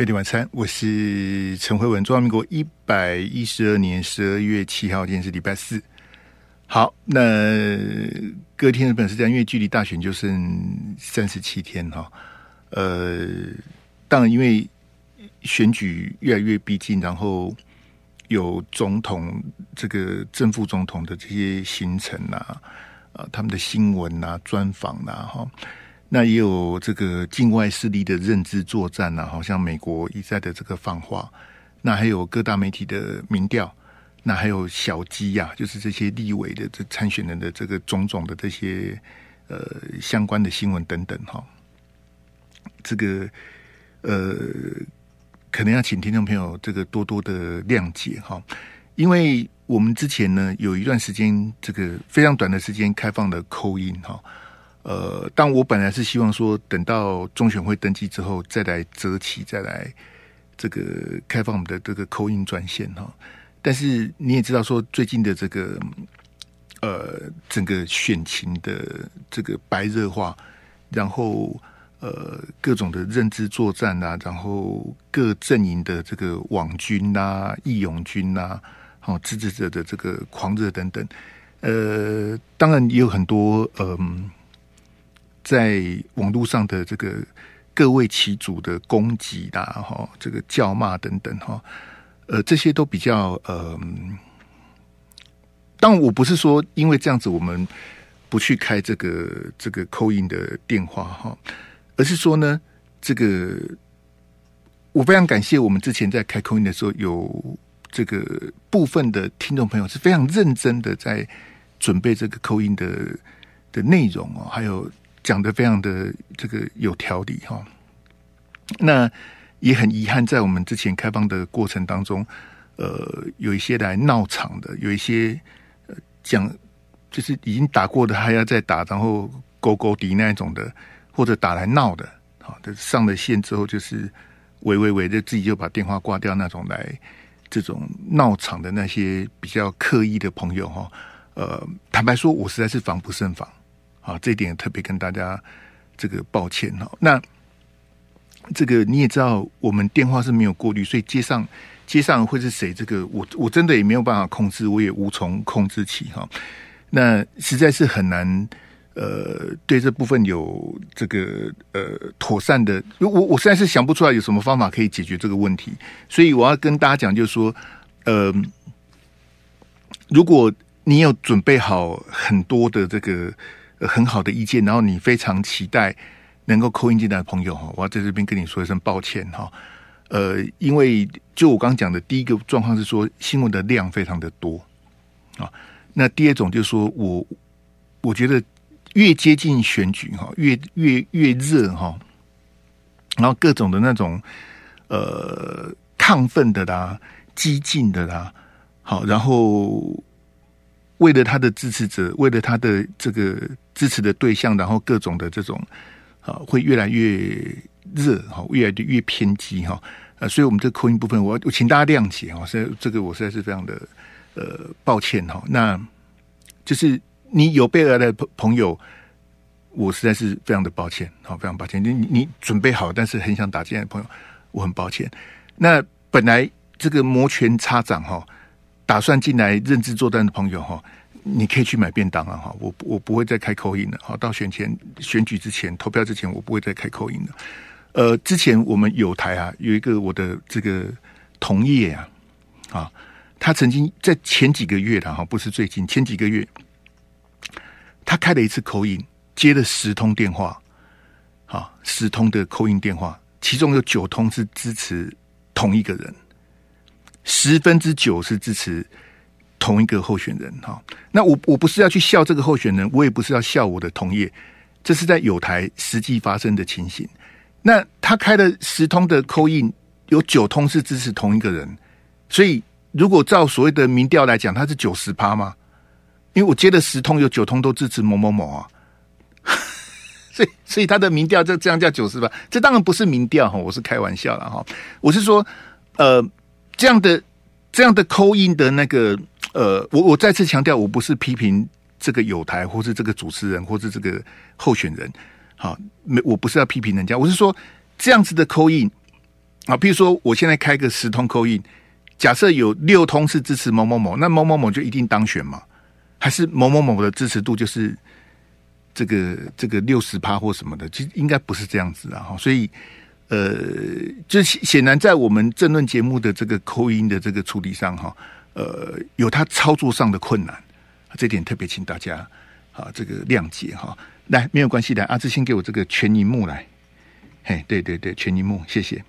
贝蒂晚餐，我是陈慧文。中华民国一百一十二年十二月七号，今天是礼拜四。好，那隔天的本是这样，因为距离大选就剩三十七天哈。呃，当然，因为选举越来越逼近，然后有总统这个正副总统的这些行程啊，啊，他们的新闻啊、专访啊，哈。那也有这个境外势力的认知作战呐，好像美国一再的这个放话，那还有各大媒体的民调，那还有小鸡呀，就是这些立委的这参选人的这个种种的这些呃相关的新闻等等哈，这个呃可能要请听众朋友这个多多的谅解哈，因为我们之前呢有一段时间这个非常短的时间开放的 call in 哈。呃，但我本来是希望说，等到中选会登记之后，再来择期，再来这个开放我们的这个口音专线哈。但是你也知道，说最近的这个呃整个选情的这个白热化，然后呃各种的认知作战啊，然后各阵营的这个网军啊、义勇军啊，好支持者的这个狂热等等，呃，当然也有很多嗯。在网络上的这个各为其主的攻击啦，哈，这个叫骂等等，哈，呃，这些都比较呃，当然我不是说因为这样子我们不去开这个这个扣音的电话哈，而是说呢，这个我非常感谢我们之前在开扣音的时候，有这个部分的听众朋友是非常认真的在准备这个扣音的的内容哦，还有。讲得非常的这个有条理哈，那也很遗憾，在我们之前开放的过程当中，呃，有一些来闹场的，有一些讲就是已经打过的还要再打，然后勾勾敌那一种的，或者打来闹的，好，的上了线之后就是喂喂喂，就自己就把电话挂掉那种来这种闹场的那些比较刻意的朋友哈，呃，坦白说，我实在是防不胜防。啊，这一点特别跟大家这个抱歉哈。那这个你也知道，我们电话是没有过滤，所以接上接上会是谁？这个我我真的也没有办法控制，我也无从控制起哈。那实在是很难，呃，对这部分有这个呃妥善的，我我实在是想不出来有什么方法可以解决这个问题。所以我要跟大家讲，就是说，呃，如果你有准备好很多的这个。很好的意见，然后你非常期待能够扣音进来的朋友哈，我要在这边跟你说一声抱歉哈。呃，因为就我刚刚讲的第一个状况是说新闻的量非常的多啊，那第二种就是说我我觉得越接近选举哈，越越越热哈，然后各种的那种呃亢奋的啦、激进的啦，好，然后。为了他的支持者，为了他的这个支持的对象，然后各种的这种啊，会越来越热哈，越来越偏激哈，呃，所以我们这个 call in 部分，我我请大家谅解哈，所以这个我实在是非常的呃抱歉哈。那就是你有备而来的朋朋友，我实在是非常的抱歉，好，非常抱歉。你你准备好，但是很想打进来的朋友，我很抱歉。那本来这个摩拳擦掌哈。打算进来认知作战的朋友哈，你可以去买便当了哈。我我不会再开口音了哈。到选前选举之前投票之前，我不会再开口音了。呃，之前我们有台啊，有一个我的这个同业啊，啊，他曾经在前几个月的哈，不是最近前几个月，他开了一次口音接了十通电话，啊，十通的口音电话，其中有九通是支持同一个人。十分之九是支持同一个候选人哈，那我我不是要去笑这个候选人，我也不是要笑我的同业，这是在友台实际发生的情形。那他开了十通的扣印有九通是支持同一个人，所以如果照所谓的民调来讲，他是九十趴吗？因为我接了十通，有九通都支持某某某啊，所以所以他的民调这这样叫九十趴，这当然不是民调哈，我是开玩笑了哈，我是说呃。这样的这样的扣印的那个呃，我我再次强调，我不是批评这个友台，或是这个主持人，或是这个候选人，好，没，我不是要批评人家，我是说这样子的扣印啊，比如说我现在开个十通扣印假设有六通是支持某某某，那某某某就一定当选嘛？还是某某某的支持度就是这个这个六十趴或什么的？其实应该不是这样子啊！所以呃，就显然在我们政论节目的这个 call in 的这个处理上，哈，呃，有他操作上的困难，这点特别请大家啊这个谅解哈。来，没有关系的，阿志先给我这个全萤幕来。嘿，对对对，全萤幕，谢谢。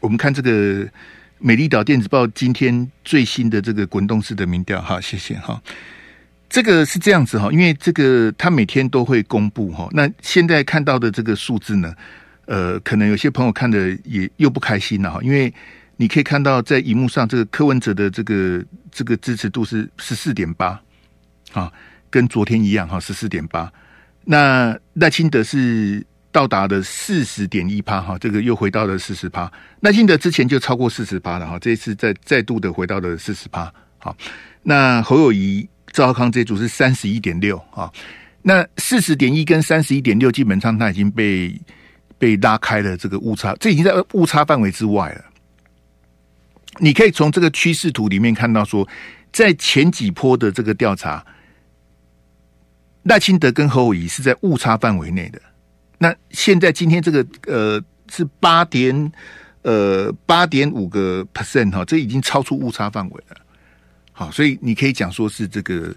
我们看这个《美丽岛电子报》今天最新的这个滚动式的民调，哈，谢谢哈。这个是这样子哈，因为这个他每天都会公布哈。那现在看到的这个数字呢，呃，可能有些朋友看的也又不开心了哈，因为你可以看到在荧幕上这个柯文哲的这个这个支持度是十四点八，啊，跟昨天一样哈，十四点八。那赖清德是到达了四十点一趴哈，这个又回到了四十趴。赖清德之前就超过四十趴了哈，这一次再再度的回到了四十趴。好，那侯友谊、赵少康这组是三十一点六啊。那四十点一跟三十一点六基本上它已经被被拉开了这个误差，这已经在误差范围之外了。你可以从这个趋势图里面看到说，在前几波的这个调查。赖清德跟侯友宜是在误差范围内的。那现在今天这个呃是八点呃八点五个 percent 哈，这已经超出误差范围了。好，所以你可以讲说是这个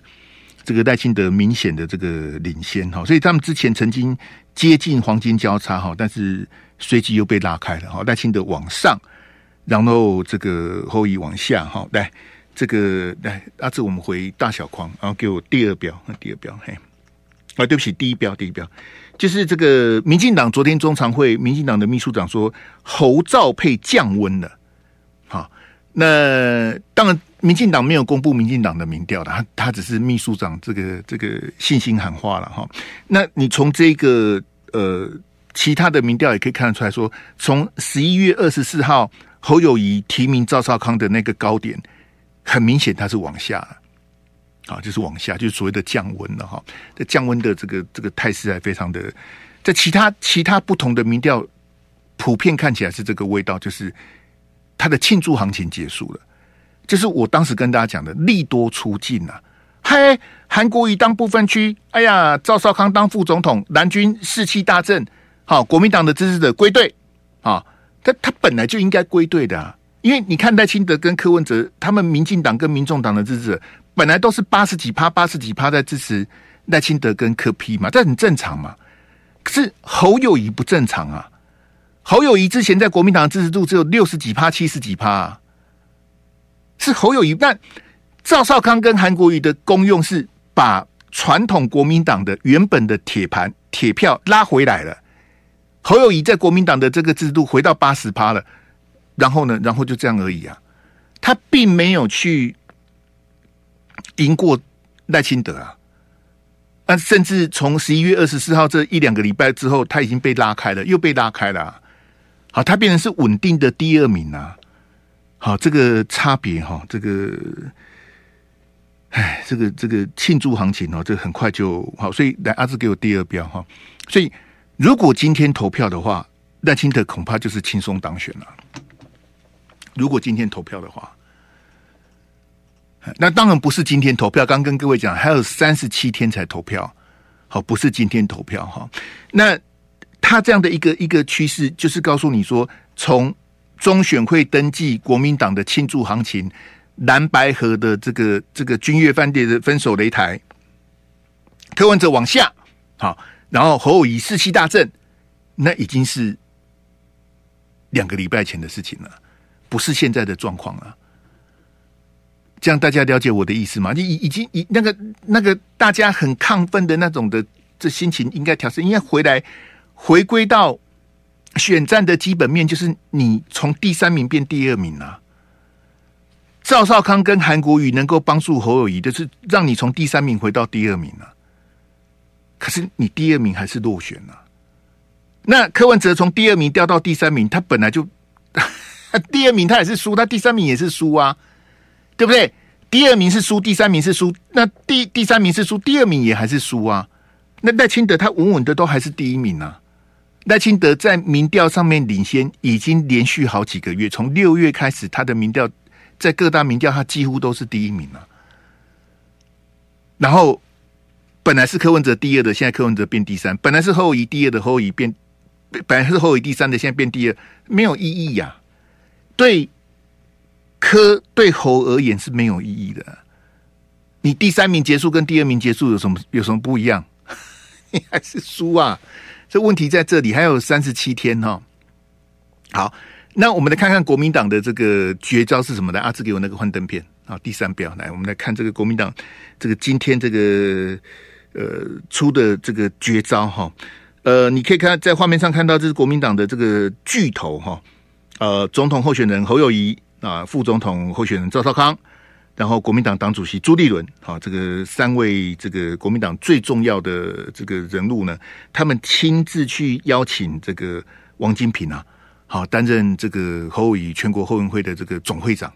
这个赖清德明显的这个领先哈。所以他们之前曾经接近黄金交叉哈，但是随即又被拉开了哈。赖清德往上，然后这个侯友宜往下哈。来，这个来阿志，我们回大小框，然后给我第二标，第二标嘿。啊，对不起，第一标，第一标，就是这个民进党昨天中常会，民进党的秘书长说侯赵配降温了。好，那当然，民进党没有公布民进党的民调的，他他只是秘书长这个这个信心喊话了哈。那你从这个呃其他的民调也可以看得出来说，从十一月二十四号侯友谊提名赵少康的那个高点，很明显他是往下。啊，就是往下，就是所谓的降温了哈。这降温的这个这个态势还非常的，在其他其他不同的民调，普遍看起来是这个味道，就是它的庆祝行情结束了。就是我当时跟大家讲的利多出尽啊，嗨，韩国瑜当不分区，哎呀，赵少康当副总统，蓝军士气大振，好，国民党的支持者归队啊，他他本来就应该归队的啊，因为你看赖清德跟柯文哲，他们民进党跟民众党的支持者。本来都是八十几趴、八十几趴在支持赖清德跟柯 P 嘛，这很正常嘛。可是侯友宜不正常啊！侯友宜之前在国民党支持度只有六十几趴、七十几趴啊，是侯友宜。但赵少康跟韩国瑜的功用是把传统国民党的原本的铁盘铁票拉回来了。侯友宜在国民党的这个制度回到八十趴了，然后呢，然后就这样而已啊，他并没有去。赢过赖清德啊，那甚至从十一月二十四号这一两个礼拜之后，他已经被拉开了，又被拉开了啊。好，他变成是稳定的第二名啊。好，这个差别哈，这个，哎，这个这个庆祝行情哦，这很快就好。所以来阿志给我第二标哈。所以如果今天投票的话，赖清德恐怕就是轻松当选了。如果今天投票的话。那当然不是今天投票，刚跟各位讲，还有三十七天才投票，好，不是今天投票哈。那他这样的一个一个趋势，就是告诉你说，从中选会登记国民党的庆祝行情，蓝白河的这个这个君悦饭店的分手擂台，柯文哲往下，好，然后侯友宜士气大振，那已经是两个礼拜前的事情了，不是现在的状况了。这样大家了解我的意思吗？你已已经以那个那个大家很亢奋的那种的这心情应该调整，应该回来回归到选战的基本面，就是你从第三名变第二名啊。赵少康跟韩国瑜能够帮助侯友宜，就是让你从第三名回到第二名啊。可是你第二名还是落选了。那柯文哲从第二名掉到第三名，他本来就 第二名他也是输，他第三名也是输啊。对不对？第二名是输，第三名是输，那第第三名是输，第二名也还是输啊。那赖清德他稳稳的都还是第一名啊。赖清德在民调上面领先，已经连续好几个月，从六月开始，他的民调在各大民调，他几乎都是第一名了。然后本来是柯文哲第二的，现在柯文哲变第三；本来是侯友宜第二的，侯友宜变本来是侯友宜第三的，现在变第二，没有意义呀。对柯对侯而言是没有意义的。你第三名结束跟第二名结束有什么有什么不一样？你 还是输啊！这问题在这里，还有三十七天哈、哦。好，那我们来看看国民党的这个绝招是什么的？阿志给我那个幻灯片啊，第三标来，我们来看这个国民党这个今天这个呃出的这个绝招哈。呃，你可以看在画面上看到，这是国民党的这个巨头哈。呃，总统候选人侯友谊啊，副总统候选人赵少康。然后，国民党党主席朱立伦，好，这个三位这个国民党最重要的这个人物呢，他们亲自去邀请这个王金平啊，好担任这个侯友全国后援会的这个总会长，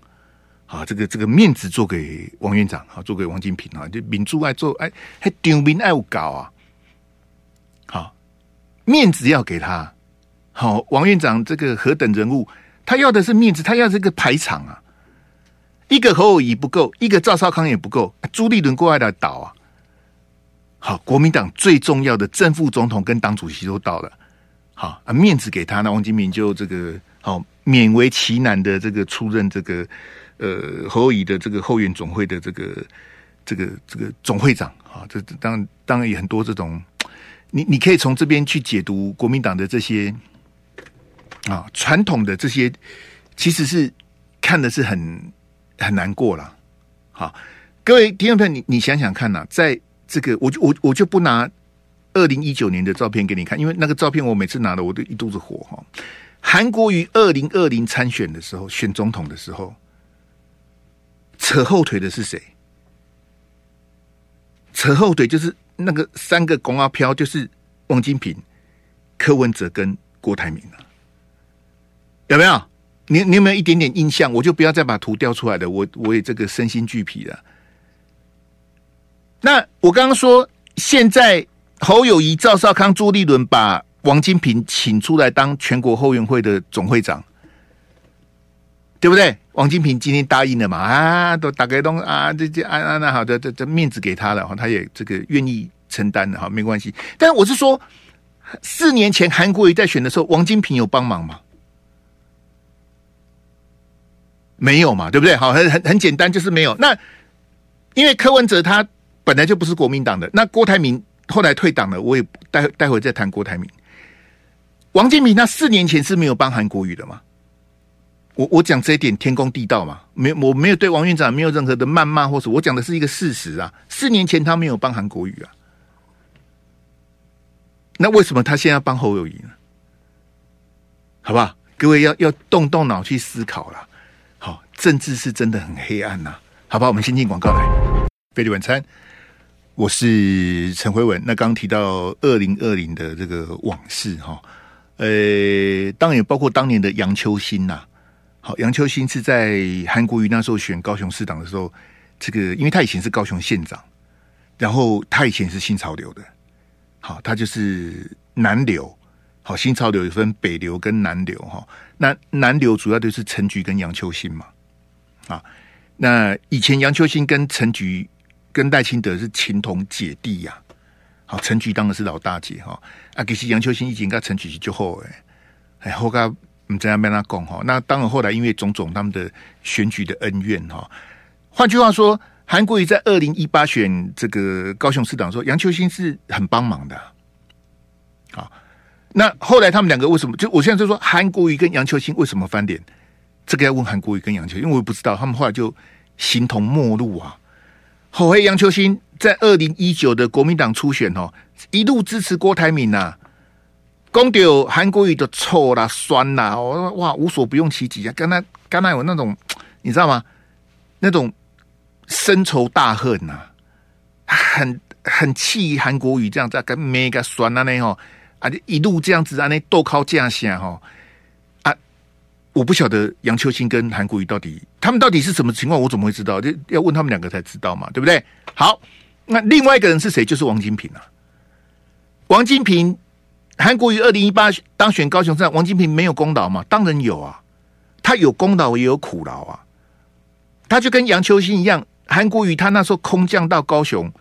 啊，这个这个面子做给王院长，好，做给王金平啊，就民主爱做，哎，还顶民爱搞啊，好，面子要给他，好，王院长这个何等人物，他要的是面子，他要这个排场啊。一个侯友宜不够，一个赵少康也不够，朱立伦过来的倒啊！好，国民党最重要的正副总统跟党主席都到了，好啊，面子给他，那王金平就这个好勉为其难的这个出任这个呃侯友宜的这个后援总会的这个这个这个总会长啊，这当然当然也很多这种，你你可以从这边去解读国民党的这些啊传统的这些，其实是看的是很。很难过了，好，各位听众朋友，你你想想看呐、在这个我就我我就不拿二零一九年的照片给你看，因为那个照片我每次拿的我都一肚子火哈。韩国瑜二零二零参选的时候，选总统的时候，扯后腿的是谁？扯后腿就是那个三个公阿飘，就是王金平、柯文哲跟郭台铭啊，有没有？你你有没有一点点印象？我就不要再把图调出来了，我我也这个身心俱疲了。那我刚刚说，现在侯友谊、赵少康、朱立伦把王金平请出来当全国后援会的总会长，对不对？王金平今天答应了嘛？啊，都打开东啊，这这啊啊那好的，这这面子给他了哈，他也这个愿意承担的哈，没关系。但我是说，四年前韩国瑜在选的时候，王金平有帮忙吗？没有嘛，对不对？好，很很很简单，就是没有。那因为柯文哲他本来就不是国民党的，那郭台铭后来退党了，我也待待会再谈郭台铭。王金平他四年前是没有帮韩国瑜的嘛？我我讲这一点天公地道嘛，没我没有对王院长没有任何的谩骂，或是我讲的是一个事实啊。四年前他没有帮韩国瑜啊，那为什么他现在帮侯友宜呢？好不好？各位要要动动脑去思考了。政治是真的很黑暗呐、啊。好吧，我们先进广告来。费力晚餐，我是陈辉文。那刚提到二零二零的这个往事哈，呃，当然也包括当年的杨秋兴呐。好，杨秋兴是在韩国瑜那时候选高雄市长的时候，这个因为他以前是高雄县长，然后他以前是新潮流的，好，他就是南流。好，新潮流有分北流跟南流哈。那南流主要就是陈菊跟杨秋兴嘛。啊，那以前杨秋兴跟陈菊跟赖清德是情同姐弟呀、好，陈菊当然是老大姐哈。啊，其实杨秋兴以前跟陈菊就好哎，哎后来唔知阿咩他讲哈。那当然后来因为种种他们的选举的恩怨哈。换句话说，韩国瑜在二零一八选这个高雄市长的时候，杨秋兴是很帮忙的。好。那后来他们两个为什么？就我现在就说韩国瑜跟杨秋兴为什么翻脸？这个要问韩国瑜跟杨秋，因为我也不知道。他们后来就形同陌路啊。后来杨秋兴在二零一九的国民党初选哦，一路支持郭台铭呐，讲到韩国瑜的臭啦、酸啦，哦哇，无所不用其极啊。刚才刚才有那种你知道吗？那种深仇大恨呐、啊，很很气韩国瑜这样子，跟每个酸啊那吼。啊！一路这样子啊，那斗靠架下哈啊！我不晓得杨秋兴跟韩国瑜到底他们到底是什么情况，我怎么会知道？就要问他们两个才知道嘛，对不对？好，那另外一个人是谁？就是王金平啊。王金平韩国瑜二零一八当选高雄市长，王金平没有功劳吗？当然有啊，他有功劳也有苦劳啊。他就跟杨秋兴一样，韩国瑜他那时候空降到高雄，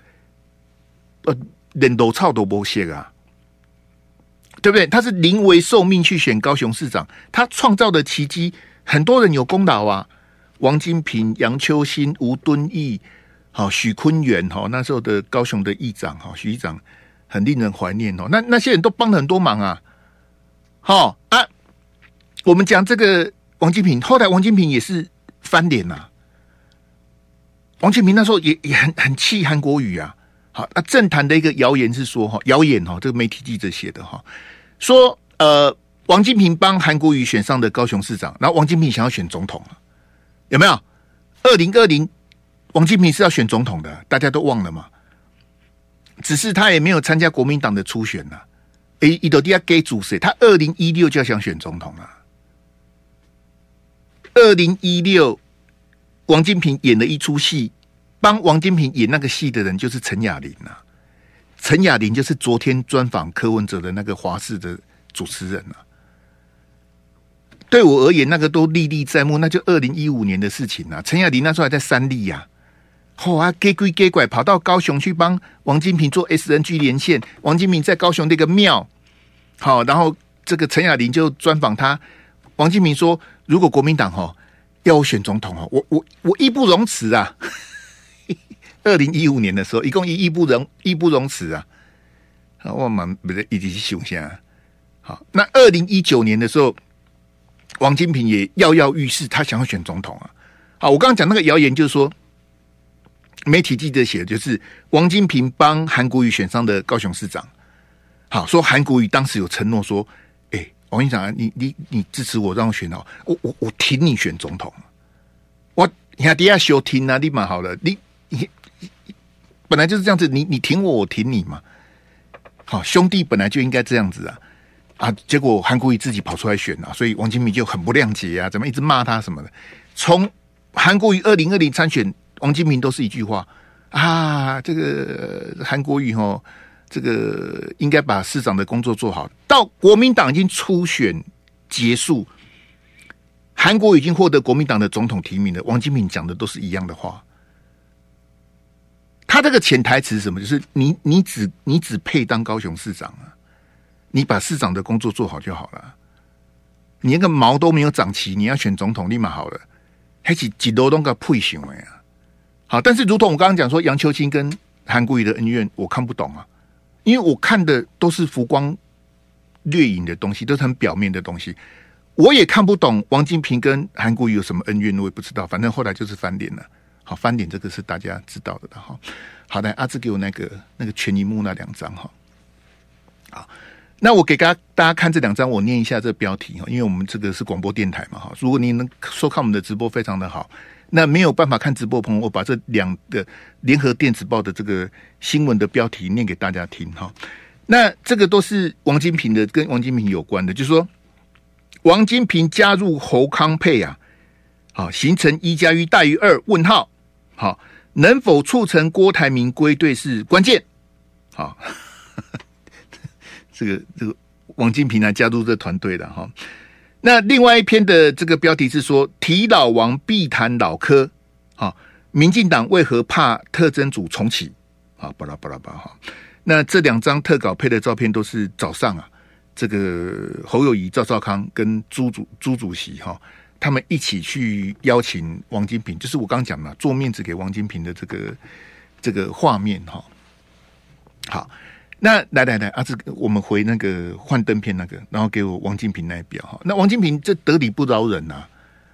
呃，连都操都不屑啊，对不对？他是临危受命去选高雄市长，他创造的奇迹，很多人有功劳啊。王金平、杨秋兴、吴敦义，好，许昆源，哈，那时候的高雄的议长，哈，许议长很令人怀念哦。那那些人都帮了很多忙啊。好啊，我们讲这个王金平，后来王金平也是翻脸呐、啊。王金平那时候也也很很气韩国瑜啊。好，那政坛的一个谣言是说，哈，谣言哈，这个媒体记者写的哈，说呃，王金平帮韩国瑜选上的高雄市长，然后王金平想要选总统啊。有没有？二零二零，王金平是要选总统的，大家都忘了吗？只是他也没有参加国民党的初选呐。诶，伊多迪亚给主谁？他二零一六就要想选总统了。二零一六，王金平演了一出戏，帮王金平演那个戏的人就是陈雅琳呐。陈雅琳就是昨天专访柯文哲的那个华视的主持人啊。对我而言，那个都历历在目，那就二零一五年的事情啊。陈雅琳那时候还在三立呀，嚯啊，给鬼给拐，跑到高雄去帮王金平做 SNG 连线。王金平在高雄那个庙，好，然后这个陈雅琳就专访他。王金平说：“如果国民党哈要我选总统哈，我我我义不容辞啊！”二零一五年的时候，一共一义不容义不容辞啊！我们不是一直去想下。好，那二零一九年的时候。王金平也跃跃欲试，他想要选总统啊！好，我刚刚讲那个谣言，就是说媒体记者写的，就是王金平帮韩国瑜选上的高雄市长。好，说韩国瑜当时有承诺说：“哎、欸，我跟你讲啊，你你你支持我，让我选哦，我我我挺你选总统。我你看底下休听啊，立马好了，你本来就是这样子，你你挺我，我挺你嘛。好，兄弟本来就应该这样子啊。”啊！结果韩国瑜自己跑出来选啊，所以王金平就很不谅解啊，怎么一直骂他什么的？从韩国瑜二零二零参选，王金平都是一句话啊，这个韩国瑜哦，这个应该把市长的工作做好。到国民党已经初选结束，韩国已经获得国民党的总统提名了，王金平讲的都是一样的话。他这个潜台词是什么？就是你你只你只配当高雄市长啊！你把市长的工作做好就好了，你那个毛都没有长齐，你要选总统立马好了，还是几多东个配行为啊？好，但是如同我刚刚讲说，杨秋清跟韩国瑜的恩怨，我看不懂啊，因为我看的都是浮光掠影的东西，都是很表面的东西，我也看不懂王金平跟韩国瑜有什么恩怨，我也不知道，反正后来就是翻脸了。好，翻脸这个是大家知道的哈。好的，阿志给我那个那个全银幕那两张哈，好。那我给大家大家看这两张，我念一下这标题哈，因为我们这个是广播电台嘛哈。如果你能收看我们的直播，非常的好。那没有办法看直播的朋友，我把这两个联合电子报的这个新闻的标题念给大家听哈。那这个都是王金平的，跟王金平有关的，就是说王金平加入侯康配啊，好，形成一加一大于二？问号，好，能否促成郭台铭归队是关键，好。这个这个王金平来加入这团队的哈，那另外一篇的这个标题是说提老王必谈老柯，好，民进党为何怕特征组重启？啊，巴拉巴拉巴哈。那这两张特稿配的照片都是早上啊，这个侯友谊、赵少康跟朱主朱主席哈，他们一起去邀请王金平，就是我刚讲嘛做面子给王金平的这个这个画面哈，好。那来来来，啊，这个我们回那个幻灯片那个，然后给我王金平那一表哈。那王金平这得理不饶人呐，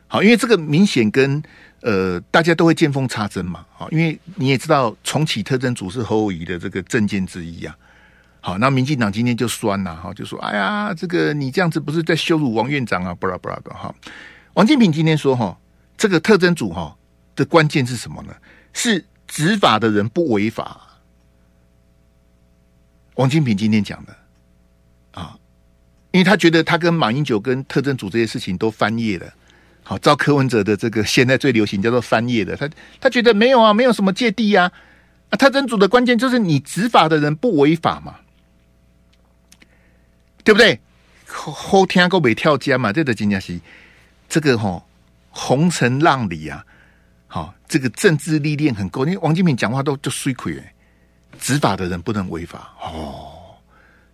好，因为这个明显跟呃大家都会见缝插针嘛，好，因为你也知道重启特侦组是侯友宜的这个政见之一啊。好，那民进党今天就酸呐，哈，就说哎呀，这个你这样子不是在羞辱王院长啊，布拉布拉的哈。王金平今天说哈，这个特侦组哈的关键是什么呢？是执法的人不违法。王金平今天讲的啊，因为他觉得他跟马英九跟特侦组这些事情都翻页了。好，照柯文哲的这个现在最流行叫做翻页的，他他觉得没有啊，没有什么芥蒂呀。啊，特侦组的关键就是你执法的人不违法嘛。对不对？后天够没跳江嘛？这个真的是这个哈、哦、红尘浪里啊，好、哦，这个政治历练很够。因为王金平讲话都就水亏哎，执法的人不能违法哦。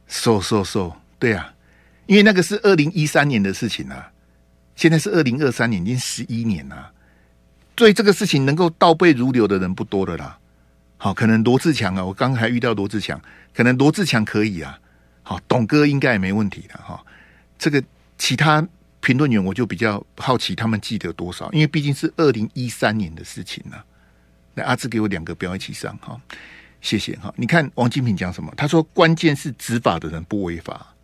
说说说，对啊，因为那个是二零一三年的事情啊，现在是二零二三年，已经十一年了。对这个事情能够倒背如流的人不多的啦。好，可能罗志强啊，我刚才遇到罗志强，可能罗志强可以啊。好，董哥应该也没问题的哈。这个其他评论员我就比较好奇，他们记得多少？因为毕竟是二零一三年的事情了。那阿志给我两个标一起上哈。谢谢哈，你看王金平讲什么？他说关键是执法的人不违法。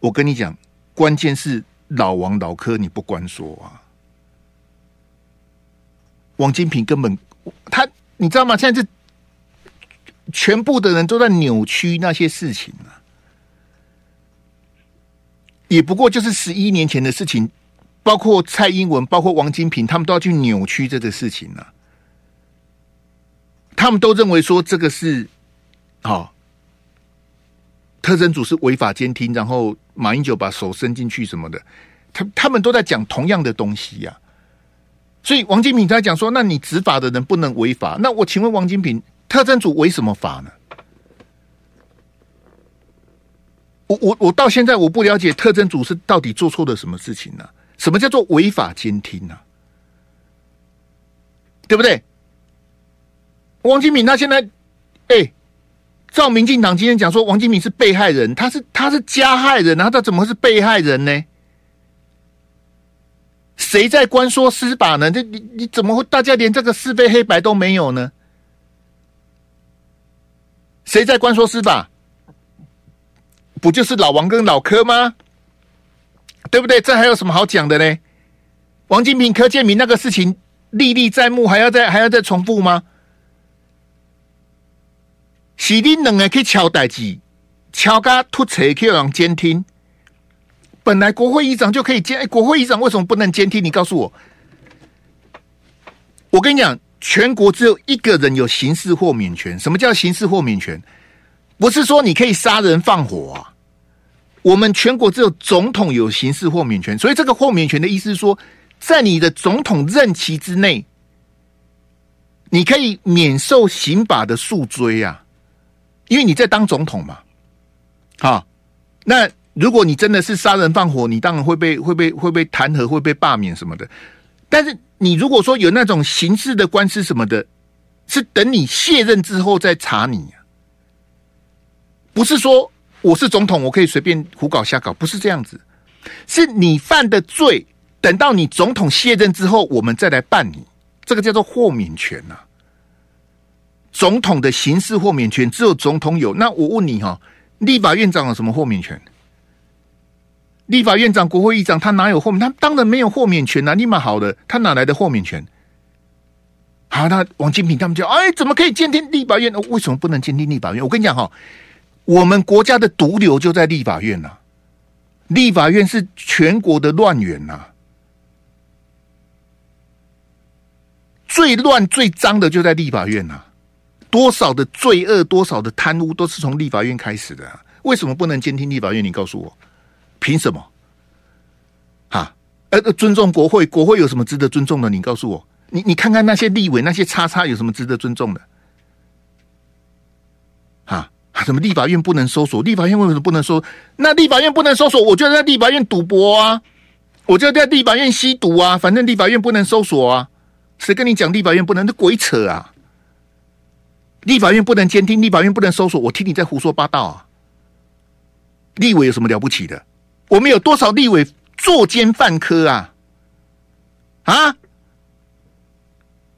我跟你讲，关键是老王老柯你不关说啊。王金平根本他你知道吗？现在是全部的人都在扭曲那些事情啊，也不过就是十一年前的事情，包括蔡英文，包括王金平，他们都要去扭曲这个事情啊。他们都认为说这个是好、哦，特侦组是违法监听，然后马英九把手伸进去什么的，他他们都在讲同样的东西呀、所以王金平在讲说，那你执法的人不能违法。那我请问王金平，特侦组违什么法呢？我我我到现在我不了解特征组是到底做错了什么事情呢、什么叫做违法监听呢、对不对？王金敏他现在，哎、欸，照民进党今天讲说，王金敏是被害人，他是他是加害人，然后他怎么会是被害人呢？谁在关说司法呢？这你你怎么会大家连这个是非黑白都没有呢？谁在关说司法？不就是老王跟老柯吗？对不对？这还有什么好讲的呢？王金平、柯建铭那个事情历历在目，还要再还要再重复吗？是你两个去敲代志，敲个突车去让监听。本来国会议长就可以监，哎，国会议长为什么不能监听？你告诉我。我跟你讲，全国只有一个人有刑事豁免权。什么叫刑事豁免权？不是说你可以杀人放火啊。我们全国只有总统有刑事豁免权，所以这个豁免权的意思是说，在你的总统任期之内，你可以免受刑法的诉追啊。因为你在当总统嘛，好，那如果你真的是杀人放火，你当然会被会被会被弹劾，会被罢免什么的。但是你如果说有那种刑事的官司什么的，是等你卸任之后再查你啊，不是说我是总统，我可以随便胡搞瞎搞，不是这样子，是你犯的罪，等到你总统卸任之后，我们再来办你，这个叫做豁免权呐。总统的刑事豁免权只有总统有。那我问你哈，立法院长有什么豁免权？立法院长、国会议长他哪有豁免？他当然没有豁免权啊！立马好的，他哪来的豁免权？好，那王金平他们就哎，怎么可以监听立法院？为什么不能监听立法院？我跟你讲哈，我们国家的毒瘤就在立法院呐、立法院是全国的乱源呐，最乱最脏的就在立法院呐、多少的罪恶，多少的贪污，都是从立法院开始的。为什么不能监听立法院？你告诉我，凭什么？哈，呃，尊重国会，国会有什么值得尊重的？你告诉我，你你看看那些立委，那些叉叉有什么值得尊重的？啊，什么立法院不能搜索？立法院为什么不能搜？那立法院不能搜索，我就在立法院赌博啊，我就在立法院吸毒啊，反正立法院不能搜索啊，谁跟你讲立法院不能？那鬼扯啊！立法院不能监听，立法院不能搜索，我听你在胡说八道啊！立委有什么了不起的？我们有多少立委作奸犯科啊？啊？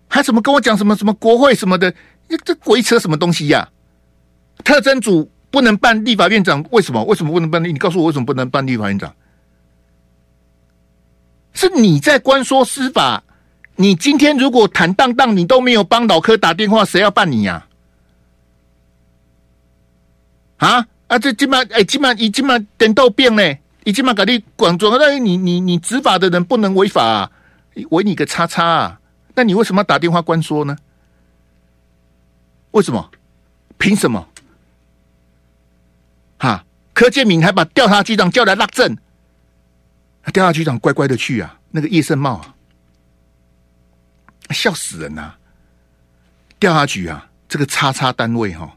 还什么跟我讲什么什么国会什么的？这鬼扯什么东西呀、特侦组不能办立法院长，为什么？为什么不能办？你告诉我为什么不能办立法院长？是你在关说司法？你今天如果坦荡荡，你都没有帮老柯打电话，谁要办你呀、啊？啊！这今晚哎，今晚已今晚点到变呢，已经嘛搞你广州那你你你执法的人不能违法、啊，违你个叉叉啊！那你为什么要打电话关说呢？为什么？凭什么？哈！柯建铭还把调查局长叫来拉证，调查局长乖乖的去啊。那个叶盛茂啊，笑死人呐、啊！调查局啊，这个叉叉单位哈、哦，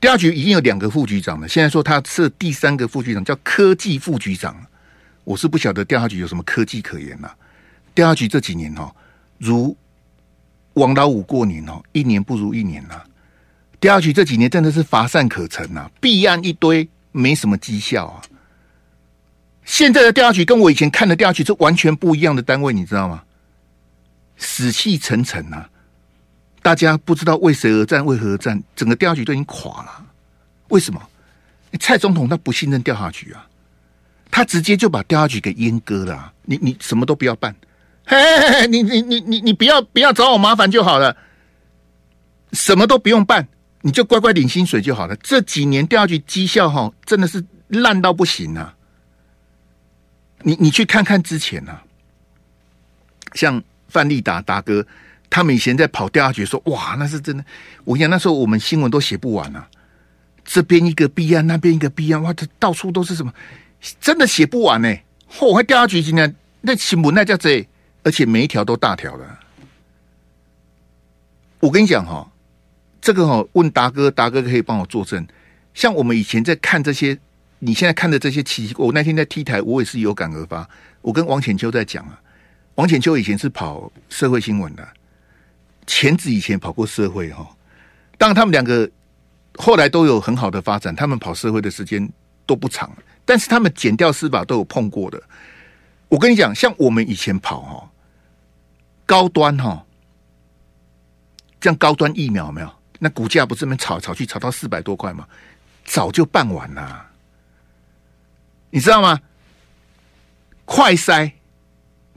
调查局已经有两个副局长了，现在说他设第三个副局长叫科技副局长，我是不晓得调查局有什么科技可言呐、啊。调查局这几年哈、哦，如王老五过年哦，一年不如一年呐、啊。调查局这几年真的是乏善可陈呐、啊，弊案一堆，没什么绩效啊。现在的调查局跟我以前看的调查局是完全不一样的单位，你知道吗？死气沉沉呐、啊，大家不知道为谁而战，为何而战，整个调查局都已经垮了。为什么？蔡总统他不信任调查局啊，他直接就把调查局给阉割了、你你什么都不要办，嘿，嘿，嘿，你你你你你不要不要找我麻烦就好了，什么都不用办。你就乖乖领薪水就好了。这几年调查局绩效哈，真的是烂到不行啊！你你去看看之前啊，像范立达达哥，他们以前在跑调查局说，哇，那是真的。我跟你讲，那时候我们新闻都写不完啊，这边一个弊案，那边一个弊案，哇，这到处都是什么，真的写不完呢、欸。嚯，还调查局今天那新闻那叫这，而且每一条都大条的。我跟你讲哈。这个哦，问达哥，达哥可以帮我作证。像我们以前在看这些，你现在看的这些奇，我那天在 T 台，我也是有感而发。我跟王浅秋在讲啊，王浅秋以前是跑社会新闻的，前子以前跑过社会哈。当然，他们两个后来都有很好的发展，他们跑社会的时间都不长，但是他们剪掉司法都有碰过的。我跟你讲，像我们以前跑哈，高端哈，像高端疫苗有没有？那股价不是那炒炒去炒到四百多块吗？早就办完了，你知道吗？快筛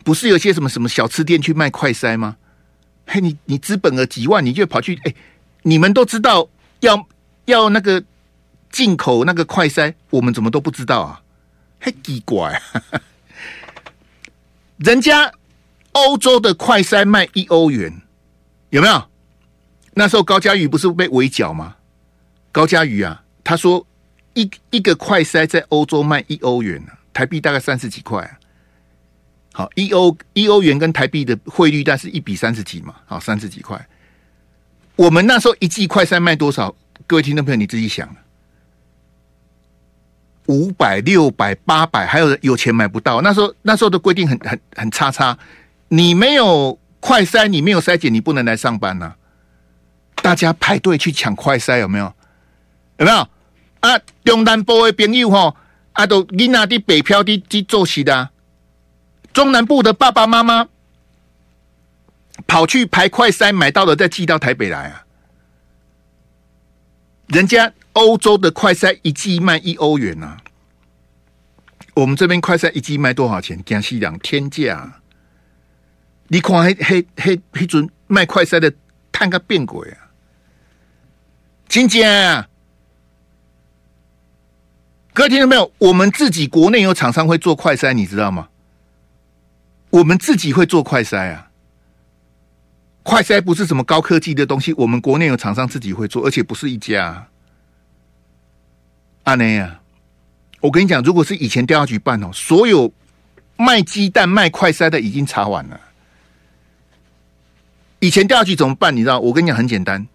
不是有些什么什么小吃店去卖快筛吗？嘿，你你资本额几万，你就跑去哎，你们都知道要要那个进口那个快筛，我们怎么都不知道啊？嘿，奇怪，人家欧洲的快筛卖一欧元，有没有？那时候高嘉瑜不是被围剿吗？高嘉瑜啊，他说一一个快筛在欧洲卖一欧元呢，台币大概三十几块啊。好，一欧一欧元跟台币的汇率但是一比三十几嘛，好，三十几块。我们那时候一剂快筛卖多少？各位听众朋友，你自己想，五百、六百、八百，还有有钱买不到。那时候那时候的规定很很很差差，你没有快筛，你没有筛检，你不能来上班呐、大家排队去抢快筛，有没有？有没有？啊，中南部的朋友吼，啊，都囡仔的北漂的去做事的，啊中南部的爸爸妈妈跑去排快筛，买到了再寄到台北来啊。人家欧洲的快筛一剂卖一欧元啊，我们这边快筛一剂卖多少钱？江西两天价。你看，黑黑黑黑准卖快筛的，看个变鬼啊！金姐，各位听到没有？我们自己国内有厂商会做快筛，你知道吗？我们自己会做快筛啊！快筛不是什么高科技的东西，我们国内有厂商自己会做，而且不是一家。阿内啊，我跟你讲，如果是以前调查局办哦，所有卖鸡蛋、卖快筛的已经查完了。以前调查局怎么办？你知道？我跟你讲，很简单。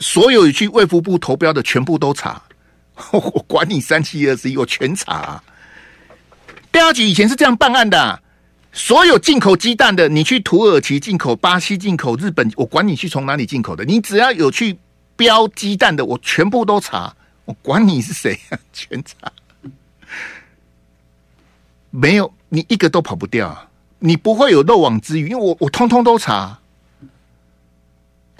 所有去卫福部投标的全部都查，我管你三七二十一，我全查。第二局以前是这样办案的，所有进口鸡蛋的，你去土耳其进口、巴西进口、日本，我管你去从哪里进口的，你只要有去标鸡蛋的，我全部都查，我管你是谁啊，全查。没有你一个都跑不掉，你不会有漏网之鱼，因为我我通通都查。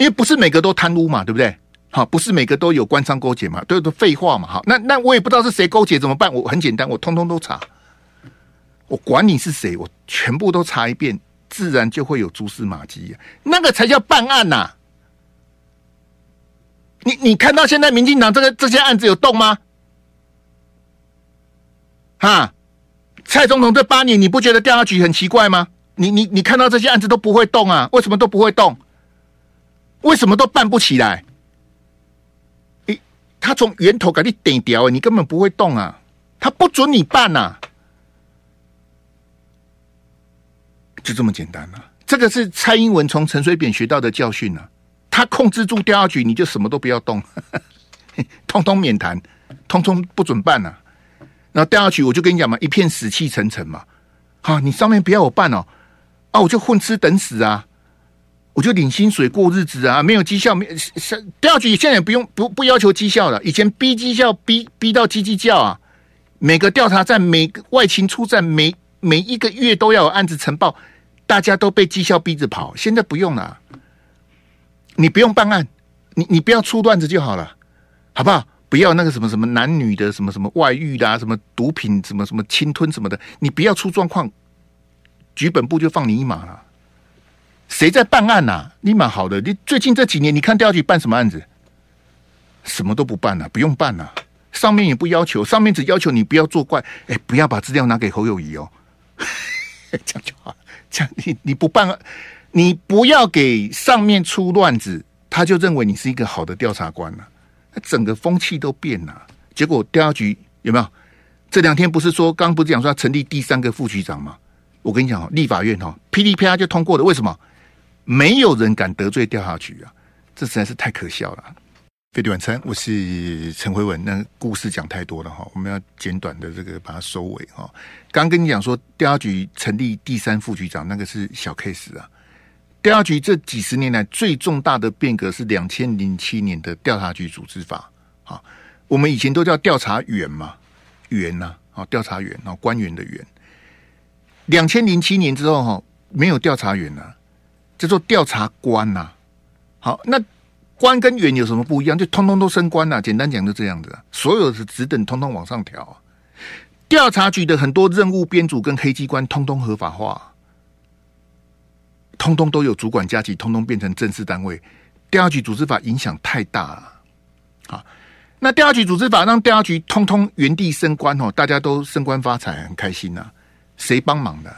因为不是每个都贪污嘛，对不对？好，不是每个都有官商勾结嘛，都都废话嘛。好，那那我也不知道是谁勾结，怎么办？我很简单，我通通都查，我管你是谁，我全部都查一遍，自然就会有蛛丝马迹。那个才叫办案呐、啊！你你看到现在民进党这个这些案子有动吗？哈，蔡总统这八年，你不觉得调查局很奇怪吗？你你你看到这些案子都不会动啊？为什么都不会动？为什么都办不起来？诶，他从源头给你顶掉，你根本不会动啊！他不准你办呐、啊，就这么简单啊。这个是蔡英文从陈水扁学到的教训啊。他控制住调查局，你就什么都不要动，通通免谈，通通不准办呐、啊。然后调查局，我就跟你讲嘛，一片死气沉沉嘛。好，你上面不要我办哦，啊，我就混吃等死啊，我就领薪水过日子啊，没有绩效，没调查局现在也不用不不要求绩效了，以前逼绩效逼逼到叽叽叫啊，每个调查站每个外勤出站每每一个月都要有案子呈报，大家都被绩效逼着跑，现在不用了。你不用办案，你你不要出段子就好了，好不好？不要那个什么什么男女的什么什么外遇的啊，什么毒品什么什么侵吞什么的，你不要出状况，局本部就放你一马了。谁在办案呐、你蛮好的，你最近这几年你看调查局办什么案子？什么都不办了、不用办了、上面也不要求，上面只要求你不要作怪，哎，不要把资料拿给侯友宜哦，这样就好，这样你你不办。你不要给上面出乱子，他就认为你是一个好的调查官了、那整个风气都变了。结果调查局有没有？这两天不是说刚不是讲说要成立第三个副局长吗？我跟你讲哦，立法院哈噼里啪啦就通过了。为什么？没有人敢得罪调查局啊！这实在是太可笑了。飞碟晚餐，我是陈辉文。那故事讲太多了哈，我们要简短的这个把它收尾哈。刚跟你讲说调查局成立第三副局长，那个是小 case 啊。调查局这几十年来最重大的变革是两千零七年的调查局组织法啊，我们以前都叫调查员嘛，员呐，啊，调查员啊，官员的员。两千零七年之后哈，没有调查员了，叫做调查官呐。好，那官跟员有什么不一样？就通通都升官了，简单讲就这样子，所有的职等通通往上调。调查局的很多任务编组跟黑机关通通合法化。通通都有主管加级，通通变成正式单位。调查局组织法影响太大了，啊，那调查局组织法让调查局通通原地升官哦，大家都升官发财，很开心呐、谁帮忙的？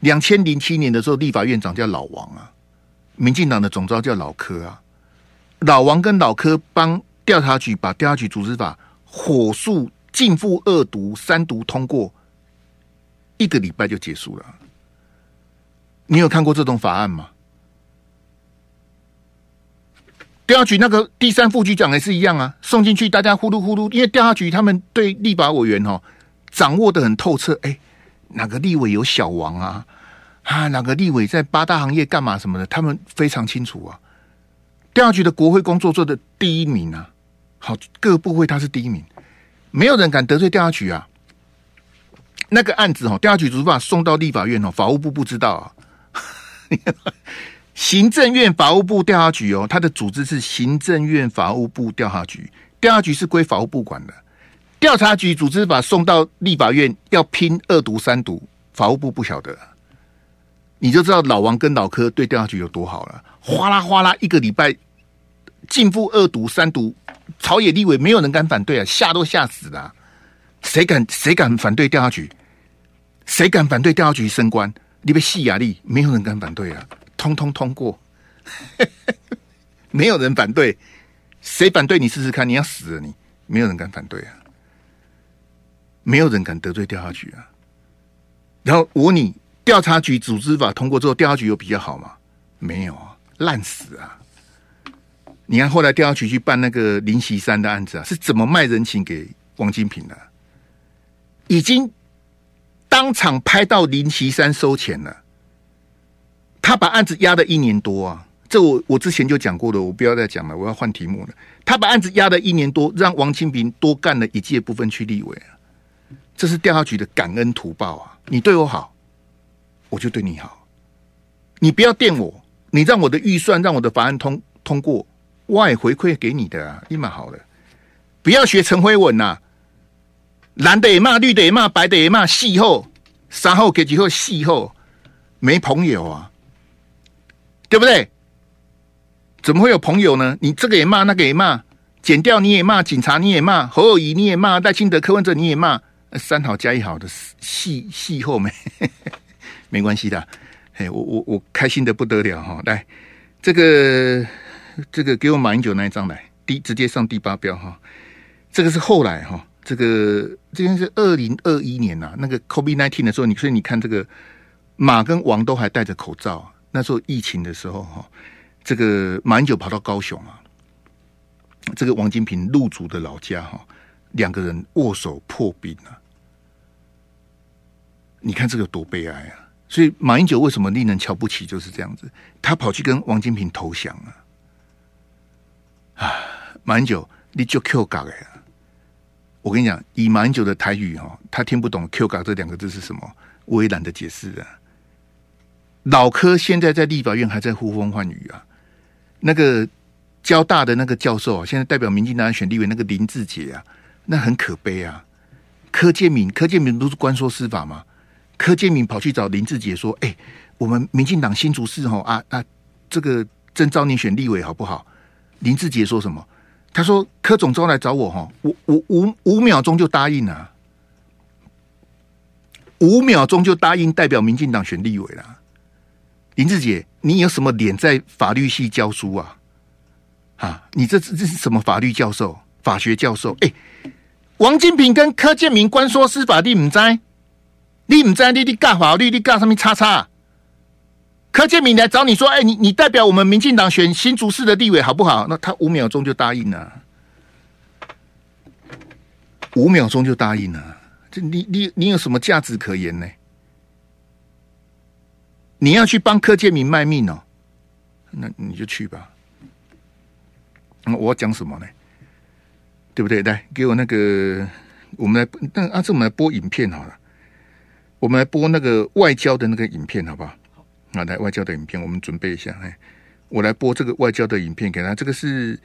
两千零七年的时候，立法院长叫老王啊，民进党的总召叫老柯啊。老王跟老柯帮调查局把调查局组织法火速径付二读、三读通过，一个礼拜就结束了。你有看过这种法案吗？调查局那个第三副局长也是一样啊，送进去大家呼噜呼噜，因为调查局他们对立法委员哦掌握得很透彻，哎，哪个立委有小王啊？啊，哪个立委在八大行业干嘛什么的，他们非常清楚啊。调查局的国会工作做的第一名啊，好，各部会他是第一名，没有人敢得罪调查局啊。那个案子哦，调查局主把送到立法院哦，法务部不知道啊。行政院法务部调查局哦，它的组织是行政院法务部调查局，调查局是归法务部管的。调查局组织把送到立法院要拼二读三读，法务部不晓得，你就知道老王跟老柯对调查局有多好了。哗啦哗啦，一个礼拜径付二读三读，朝野立委没有人敢反对啊，吓都吓死了。谁敢谁敢反对调查局？谁敢反对调查局升官？你被戏压力，没有人敢反对啊！通通通过，没有人反对，谁反对你试试看？你要死了你！没有人敢反对啊，没有人敢得罪调查局啊。然后我问你，调查局组织法通过之后，调查局有比较好吗？没有啊，烂死啊！你看后来调查局去办那个林锡山的案子啊，是怎么卖人情给王金平的？已经。当场拍到林锡山收钱了，他把案子压了一年多啊！这我我之前就讲过了，我不要再讲了，我要换题目了。他把案子压了一年多，让王金平多干了一届部分区立委啊！这是调查局的感恩图报啊！你对我好，我就对你好。你不要电我，你让我的预算让我的法案通通过，我也回馈给你的啊，立马好了。不要学陈辉文呐、啊。蓝的也骂，绿的也骂，白的也骂，戏后三后给几后戏后没朋友啊，对不对？怎么会有朋友呢？你这个也骂，那个也骂，剪掉你也骂，警察你也骂，侯友宜你也骂，赖清德、柯文哲你也骂，三好加一好的戏戏后没 没关系的。嘿，我我我开心的不得了哈！来，这个这个给我马英九那一张来，第直接上第八标哈。这个是后来哈。这个这边是二零二一年呐、那个 COVID nineteen 的时候，你所以你看这个马跟王都还戴着口罩，那时候疫情的时候哈，这个马英九跑到高雄啊，这个王金平入主的老家哈，两个人握手破冰啊，你看这个多悲哀啊！所以马英九为什么令人瞧不起？就是这样子，他跑去跟王金平投降啊！啊，马英九，你就 Q 港哎！我跟你讲，以马英九的台语哈，他听不懂 “Q 港”这两个字是什么，我也懒得解释啊。老柯现在在立法院还在呼风唤雨啊，那个交大的那个教授啊，现在代表民进党选立委那个林志杰啊，那很可悲啊。柯建铭，柯建铭不是官说司法吗？柯建铭跑去找林志杰说：“哎、我们民进党新竹市吼啊啊，这个征召你选立委好不好？”林志杰说什么？他说：“柯总召来找我哈，我我五五秒钟就答应了，五秒钟就答应代表民进党选立委了。”林志杰，你有什么脸在法律系教书啊？啊，你这这是什么法律教授、法学教授？哎、王金平跟柯建明关说司法，你唔知？你唔知？你你干法律？你干什么叉叉？柯建明来找你说：“哎、你你代表我们民进党选新竹市的地委好不好？”那他五秒钟就答应了，五秒钟就答应了。这你你你有什么价值可言呢？你要去帮柯建明卖命哦？那你就去吧。那我讲什么呢？对不对？来，给我那个，我们来，那阿志，我们来播影片好了。我们来播那个外交的那个影片，好不好？好，来外交的影片，我们准备一下。哎，我来播这个外交的影片给他。这个是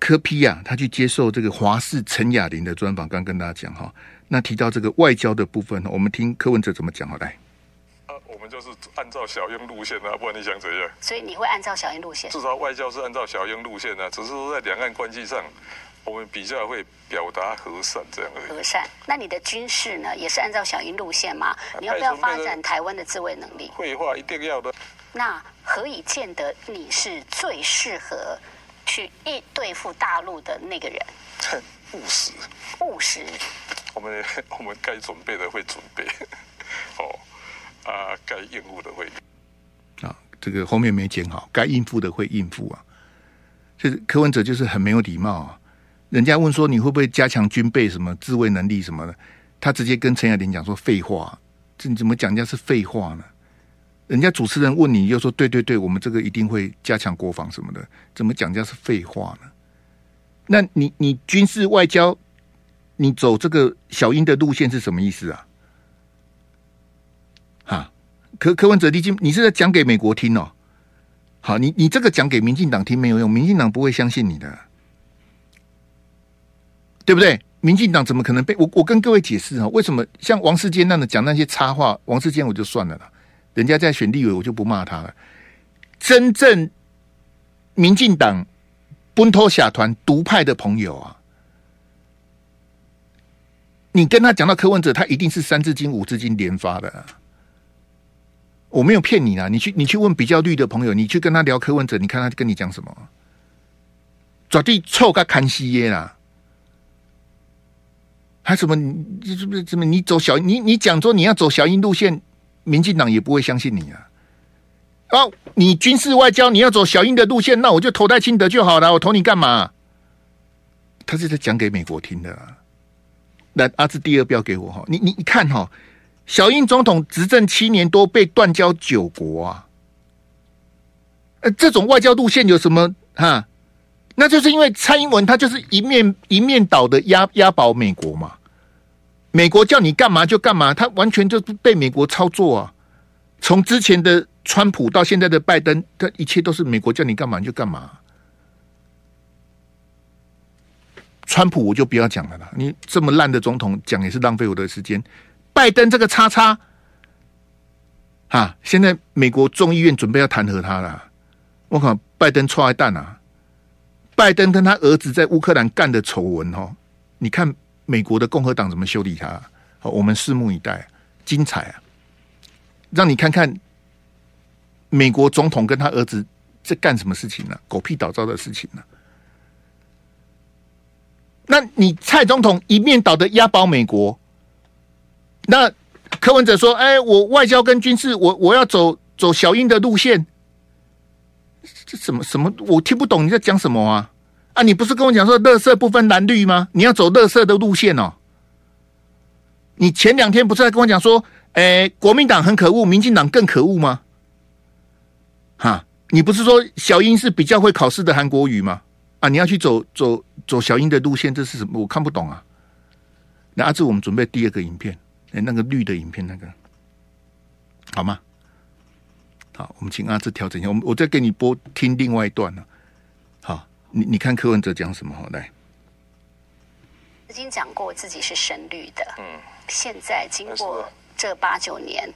柯 P 啊，他去接受这个华视陈雅玲的专访，刚跟大家讲哈。那提到这个外交的部分，我们听柯文哲怎么讲。好，来，啊，我们就是按照小英路线啊，不然你想怎样？所以你会按照小英路线？至少外交是按照小英路线啊，只是说在两岸关系上。我们比较会表达和善这样的和善。那你的军事呢，也是按照小英路线吗？你要不要发展台湾的自卫能力？会话一定要的。那何以见得你是最适合去应对付大陆的那个人？务实，务实。我们 我们该准备的会准备，哦啊，该应付的会。啊，这个后面没剪好，该应付的会应付啊。就是柯文哲就是很没有礼貌啊。人家问说，你会不会加强军备什么自卫能力什么的？他直接跟陈雅玲讲说废话，这你怎么讲人家是废话呢？人家主持人问你又说对对对，我们这个一定会加强国防什么的，怎么讲人家是废话呢？那你你军事外交，你走这个小英的路线是什么意思啊？哈，柯柯文哲，你你是在讲给美国听哦？好，你你这个讲给民进党听没有用，民进党不会相信你的。对不对？民进党怎么可能被我？我跟各位解释啊，为什么像王世坚那样的讲那些插话？王世坚我就算了啦，人家在选立委，我就不骂他了。真正民进党奔拖下团独派的朋友啊，你跟他讲到柯文哲，他一定是三字经五字经连发的。我没有骗你啊，你去你去问比较绿的朋友，你去跟他聊柯文哲，你看他跟你讲什么？绝对臭个看西耶啦！还什么？你是不是怎么？你走小你你讲说你要走小英路线，民进党也不会相信你啊！哦，你军事外交你要走小英的路线，那我就投戴清德就好了。我投你干嘛？他是在讲给美国听的啊。来，阿志第二标给我哈，你你你看哈，小英总统执政七年多被断交九国啊！呃，这种外交路线有什么哈？那就是因为蔡英文他就是一面一面倒的押押宝美国嘛，美国叫你干嘛就干嘛，他完全就被美国操作啊！从之前的川普到现在的拜登，他一切都是美国叫你干嘛就干嘛。川普我就不要讲了啦，你这么烂的总统讲也是浪费我的时间。拜登这个叉叉，啊，现在美国众议院准备要弹劾他了，我靠，拜登错爱蛋啊！拜登跟他儿子在乌克兰干的丑闻哦，你看美国的共和党怎么修理他？好，我们拭目以待，精彩啊！让你看看美国总统跟他儿子在干什么事情呢？狗屁倒灶的事情呢？那你蔡总统一面倒的押宝美国，那柯文哲说：“哎，我外交跟军事，我我要走走小英的路线。”这什么什么？我听不懂你在讲什么啊？啊，你不是跟我讲说乐色不分蓝绿吗？你要走乐色的路线哦。你前两天不是在跟我讲说，哎，国民党很可恶，民进党更可恶吗？哈，你不是说小英是比较会考试的韩国语吗？啊，你要去走走走小英的路线，这是什么？我看不懂啊。那阿志，我们准备第二个影片，哎，那个绿的影片，那个好吗？好，我们请阿志调整一下。我们我再给你播听另外一段呢。好，你你看柯文哲讲什么？好，来，曾经讲过自己是深绿的，嗯，现在经过这八九年。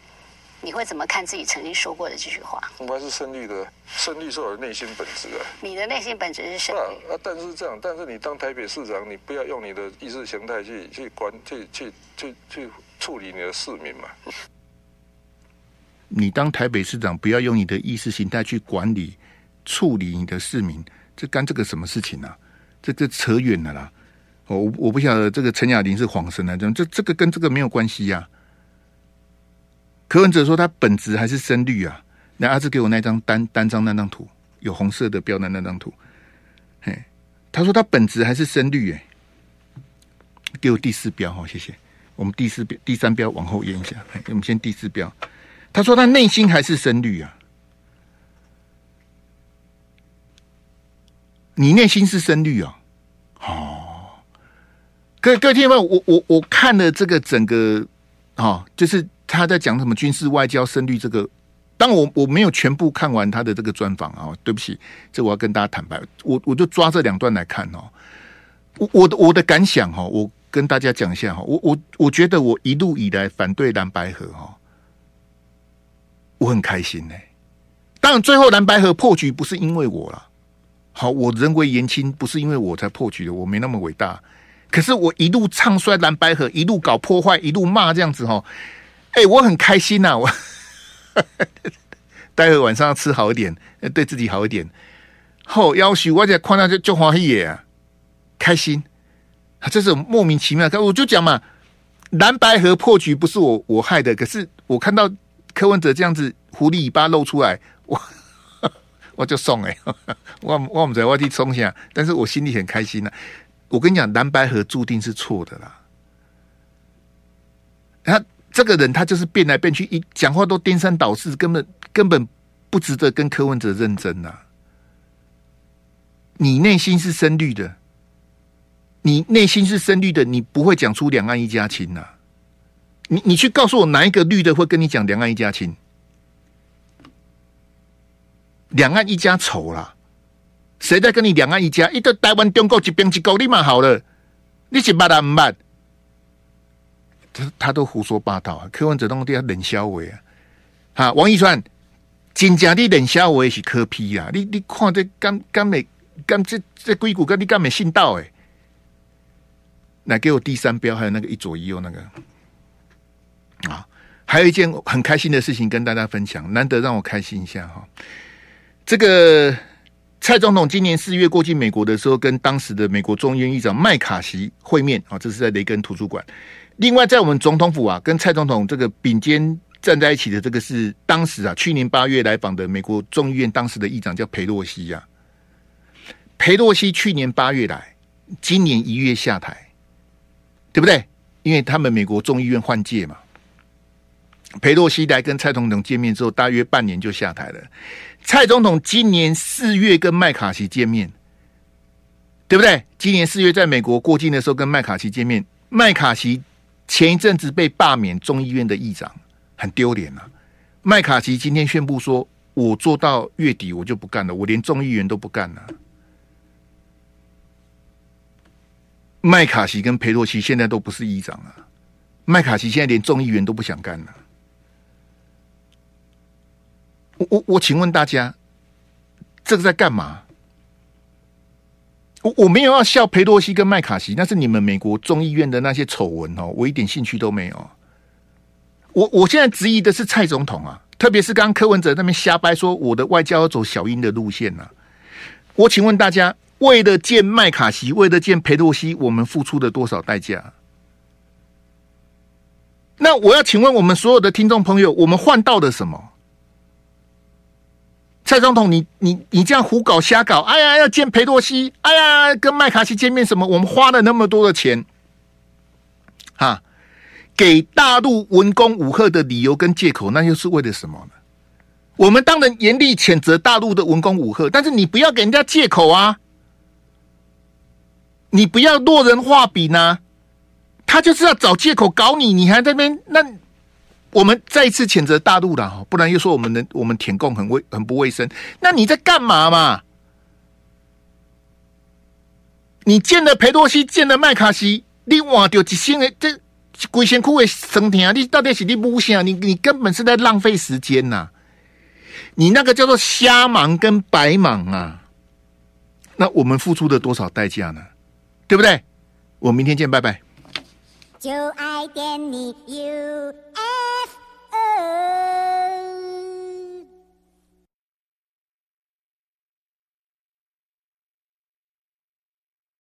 你会怎么看自己曾经说过的这句话？我还是深绿的，深绿是我的内心本质啊。你的内心本质是深绿啊，啊，但是这样，但是你当台北市长，你不要用你的意识形态去去管、去去去去处理你的市民嘛。你当台北市长，不要用你的意识形态去管理、处理你的市民，这干这个什么事情啊？这这扯远了啦。我我不晓得这个陈雅玲是晃神来这这这个跟这个没有关系呀、啊。柯文哲说他本质还是深绿啊，那阿志给我那张单单张那张图，有红色的标的那张图，嘿，他说他本质还是深绿，哎，给我第四标哈，谢谢。我们第四标第三标往后延一下，我们先第四标。他说他内心还是深绿啊，你内心是深绿啊？哦，各位各位听众，我我我看了这个整个，哦，就是。他在讲什么军事外交深绿这个，当我我没有全部看完他的这个专访啊，对不起，这我要跟大家坦白，我我就抓这两段来看哦。我我的我的感想哈，我跟大家讲一下哈，我我我觉得我一路以来反对蓝白合哈，我很开心呢。当然最后蓝白河破局不是因为我了，好，我人微言轻，不是因为我才破局的，我没那么伟大。可是我一路唱衰蓝白河，一路搞破坏，一路骂这样子哈。哎、我很开心呐、啊！我待会晚上要吃好一点，对自己好一点。后要许我在看到就就欢喜啊，开心。这是莫名其妙，我就讲嘛，蓝白河破局不是我我害的，可是我看到柯文哲这样子狐狸尾巴露出来，我 我就送哎，我我不知道我去冲下，但是我心里很开心呐、我跟你讲，蓝白合注定是错的啦。他。这个人他就是变来变去，一讲话都颠三倒四，根本根本不值得跟柯文哲认真呐、你内心是深绿的，你内心是深绿的，你不会讲出两岸一家亲呐、你你去告诉我哪一个绿的会跟你讲两岸一家亲？两岸一家丑啦，谁在跟你两岸一家？一个台湾中国一边一国，你嘛好了，你是捌啊唔捌？他他都胡说八道啊！柯文哲东西冷笑话啊！哈，王一川，真正的冷笑话是柯 P 啊！你你看这干干美干这这硅谷跟你干美信道哎！来给我第三标，还有那个一左一右那个啊！还有一件很开心的事情跟大家分享，难得让我开心一下哈！这个蔡总统今年四月过境美国的时候，跟当时的美国众议院议长麦卡锡会面啊，这是在雷根图书馆。另外，在我们总统府啊，跟蔡总统这个并肩站在一起的这个是当时啊，去年八月来访的美国众议院当时的议长叫裴洛西呀。裴洛西去年八月来，今年一月下台，对不对？因为他们美国众议院换届嘛。裴洛西来跟蔡总统见面之后，大约半年就下台了。蔡总统今年四月跟麦卡锡见面，对不对？今年四月在美国过境的时候跟麦卡锡见面，麦卡锡。前一阵子被罢免众议院的议长，很丢脸呐。麦卡锡今天宣布说：“我做到月底，我就不干了，我连众议员都不干了。”麦卡锡跟裴洛西现在都不是议长啊。麦卡锡现在连众议员都不想干了。我我我，请问大家，这个在干嘛？我我没有要笑裴洛西跟麦卡锡，那是你们美国众议院的那些丑闻哦，我一点兴趣都没有。我我现在质疑的是蔡总统啊，特别是刚柯文哲那边瞎掰说我的外交要走小英的路线呐、啊。我请问大家，为了见麦卡锡，为了见裴洛西，我们付出了多少代价？那我要请问我们所有的听众朋友，我们换到了什么？蔡总统，你你你这样胡搞瞎搞！哎呀，要见裴洛西，哎呀，跟麦卡锡见面什么？我们花了那么多的钱，哈，给大陆文攻武吓的理由跟借口，那又是为了什么呢？我们当然严厉谴责大陆的文攻武吓，但是你不要给人家借口啊！你不要落人话柄呢，他就是要找借口搞你，你还在那边，那我们再一次谴责大陆了哈，不然又说我们的我们舔共很卫很不卫生，那你在干嘛嘛？你见了裴多西，见了麦卡锡，你哇掉一星的这规身躯的生疼，你到底是你不想？你你根本是在浪费时间呐、你那个叫做瞎忙跟白忙啊！那我们付出了多少代价呢？对不对？我明天见，拜拜。就爱点你 U F Oh.